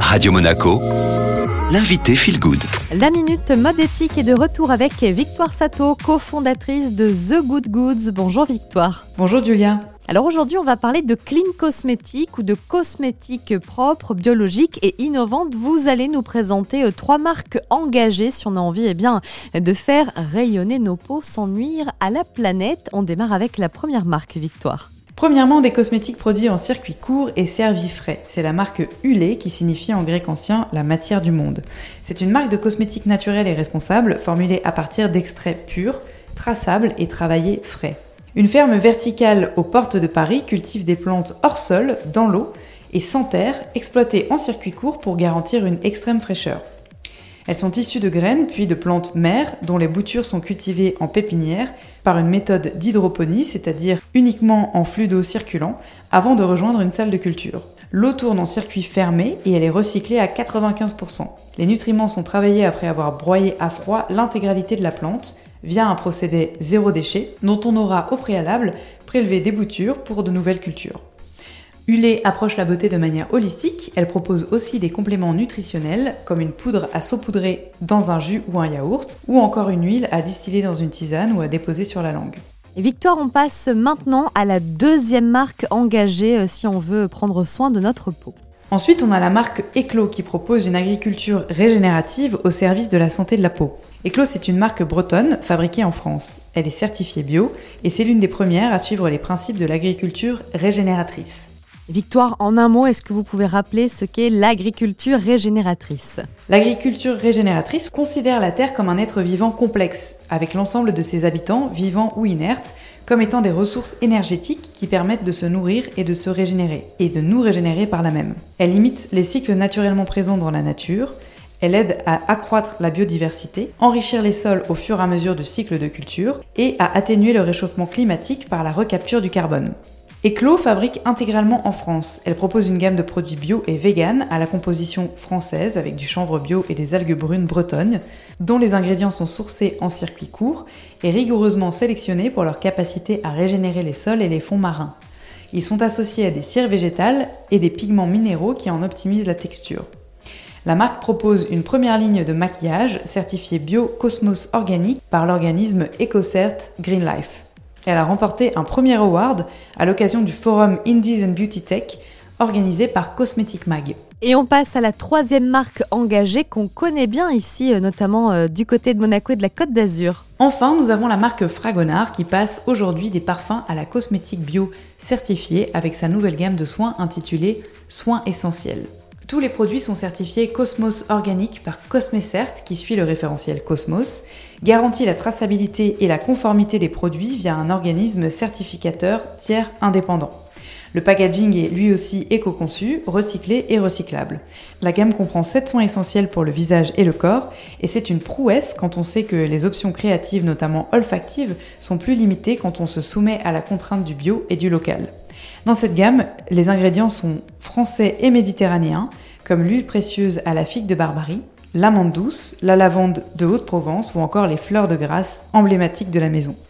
Radio Monaco, l'invité Feel Good. La minute mode éthique est de retour avec Victoire Sato, cofondatrice de The Good Goods. Bonjour Victoire. Bonjour Julia. Alors aujourd'hui, on va parler de clean cosmétique ou de cosmétiques propres, biologiques et innovantes. Vous allez nous présenter euh, trois marques engagées si on a envie eh bien, de faire rayonner nos peaux sans nuire à la planète. On démarre avec la première marque, Victoire. Premièrement, des cosmétiques produits en circuit court et servis frais. C'est la marque Hulé qui signifie en grec ancien la matière du monde. C'est une marque de cosmétiques naturels et responsables formulée à partir d'extraits purs, traçables et travaillés frais. Une ferme verticale aux portes de Paris cultive des plantes hors sol, dans l'eau et sans terre, exploitées en circuit court pour garantir une extrême fraîcheur. Elles sont issues de graines puis de plantes mères dont les boutures sont cultivées en pépinière par une méthode d'hydroponie, c'est-à-dire uniquement en flux d'eau circulant, avant de rejoindre une salle de culture. L'eau tourne en circuit fermé et elle est recyclée à 95%. Les nutriments sont travaillés après avoir broyé à froid l'intégralité de la plante via un procédé zéro déchet dont on aura au préalable prélevé des boutures pour de nouvelles cultures. Hulé approche la beauté de manière holistique, elle propose aussi des compléments nutritionnels comme une poudre à saupoudrer dans un jus ou un yaourt, ou encore une huile à distiller dans une tisane ou à déposer sur la langue. Et Victoire, on passe maintenant à la deuxième marque engagée euh, si on veut prendre soin de notre peau. Ensuite, on a la marque Eclos qui propose une agriculture régénérative au service de la santé de la peau. Eclos, c'est une marque bretonne fabriquée en France. Elle est certifiée bio et c'est l'une des premières à suivre les principes de l'agriculture régénératrice. Victoire, en un mot, est-ce que vous pouvez rappeler ce qu'est l'agriculture régénératrice L'agriculture régénératrice considère la Terre comme un être vivant complexe, avec l'ensemble de ses habitants, vivants ou inertes, comme étant des ressources énergétiques qui permettent de se nourrir et de se régénérer, et de nous régénérer par la même. Elle limite les cycles naturellement présents dans la nature, elle aide à accroître la biodiversité, enrichir les sols au fur et à mesure du cycle de culture et à atténuer le réchauffement climatique par la recapture du carbone. Eclos fabrique intégralement en France. Elle propose une gamme de produits bio et vegan à la composition française avec du chanvre bio et des algues brunes bretonnes, dont les ingrédients sont sourcés en circuit court et rigoureusement sélectionnés pour leur capacité à régénérer les sols et les fonds marins. Ils sont associés à des cires végétales et des pigments minéraux qui en optimisent la texture. La marque propose une première ligne de maquillage certifiée bio Cosmos Organique par l'organisme EcoCert Green Life. Elle a remporté un premier award à l'occasion du forum Indies and Beauty Tech organisé par Cosmetic Mag. Et on passe à la troisième marque engagée qu'on connaît bien ici, euh, notamment euh, du côté de Monaco et de la Côte d'Azur. Enfin, nous avons la marque Fragonard qui passe aujourd'hui des parfums à la cosmétique bio certifiée avec sa nouvelle gamme de soins intitulée Soins essentiels. Tous les produits sont certifiés Cosmos Organique par Cosmecert, qui suit le référentiel Cosmos, garantit la traçabilité et la conformité des produits via un organisme certificateur tiers indépendant. Le packaging est lui aussi éco-conçu, recyclé et recyclable. La gamme comprend 7 soins essentiels pour le visage et le corps, et c'est une prouesse quand on sait que les options créatives, notamment olfactives, sont plus limitées quand on se soumet à la contrainte du bio et du local. Dans cette gamme, les ingrédients sont français et méditerranéens, comme l'huile précieuse à la figue de Barbarie, l'amande douce, la lavande de Haute-Provence ou encore les fleurs de grâce emblématiques de la maison.